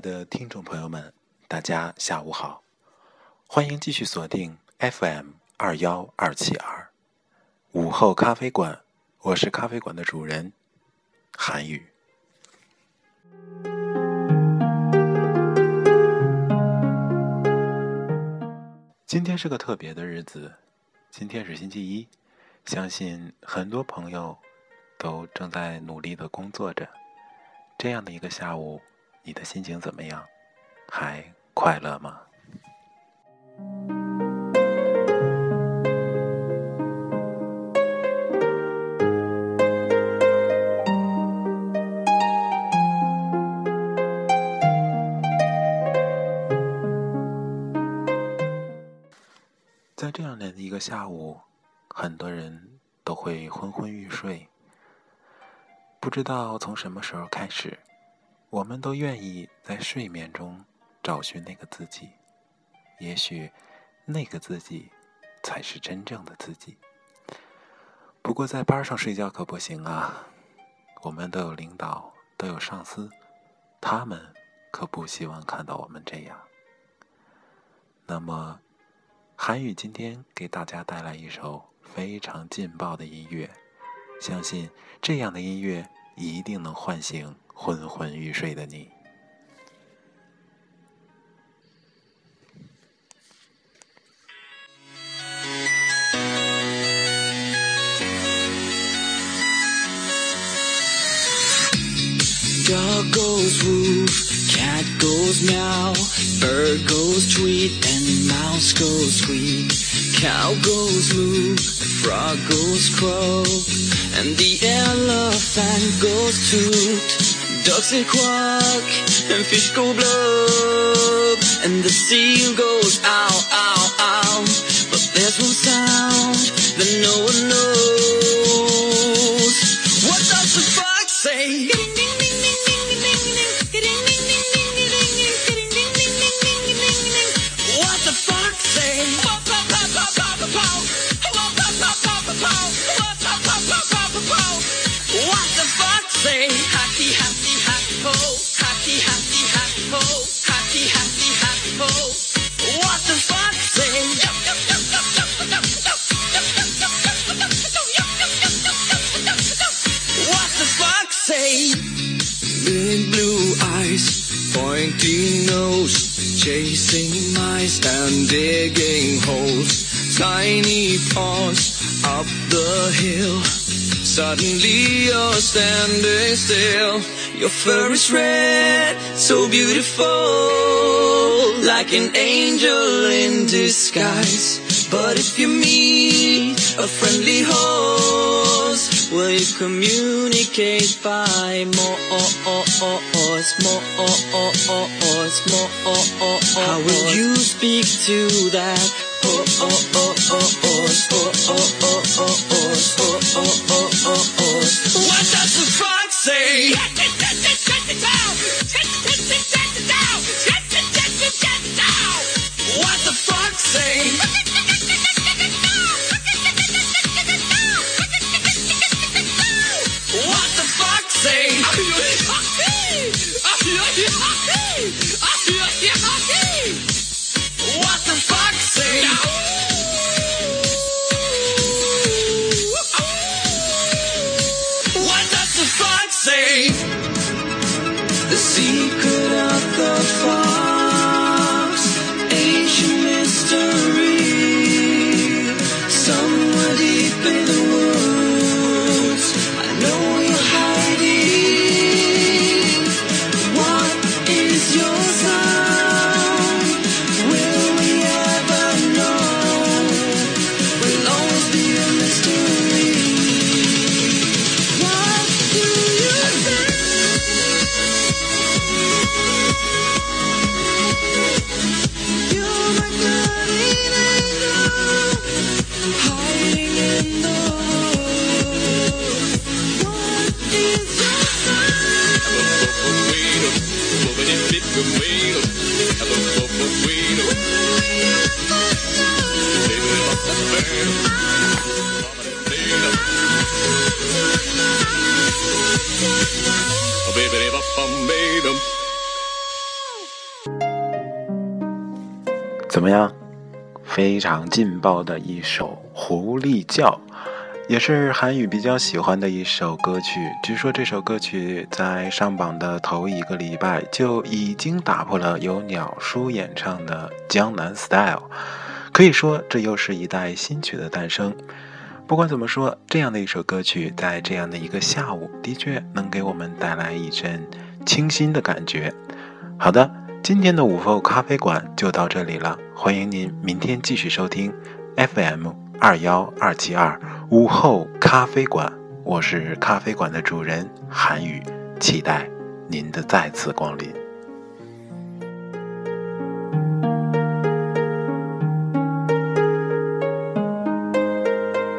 的听众朋友们，大家下午好！欢迎继续锁定 FM 二幺二七二午后咖啡馆，我是咖啡馆的主人韩宇。今天是个特别的日子，今天是星期一，相信很多朋友都正在努力的工作着。这样的一个下午，你的心情怎么样？还快乐吗？在这样的一个下午，很多人都会昏昏欲睡。不知道从什么时候开始，我们都愿意在睡眠中找寻那个自己。也许，那个自己才是真正的自己。不过，在班上睡觉可不行啊！我们都有领导，都有上司，他们可不希望看到我们这样。那么。韩语今天给大家带来一首非常劲爆的音乐，相信这样的音乐一定能唤醒昏昏欲睡的你。Cat goes meow, bird goes tweet, and mouse goes squeak. Cow goes moo, the frog goes croak, and the elephant goes toot. Ducks quack, and fish go blub, and the seal goes ow, ow, ow. But there's one sound that no one knows. What does the fox say? What the fox say? Chasing mice and digging holes. Tiny paws up the hill. Suddenly you're standing still. Your fur is red, so beautiful, like an angel in disguise. But if you meet a friendly horse, will you communicate by more? More, How will you speak to that? What does the fox say? 怎么样？非常劲爆的一首《狐狸叫》。也是韩语比较喜欢的一首歌曲。据说这首歌曲在上榜的头一个礼拜就已经打破了由鸟叔演唱的《江南 Style》，可以说这又是一代新曲的诞生。不管怎么说，这样的一首歌曲在这样的一个下午，的确能给我们带来一阵清新的感觉。好的。今天的午后咖啡馆就到这里了，欢迎您明天继续收听 FM 二幺二七二午后咖啡馆，我是咖啡馆的主人韩宇，期待您的再次光临。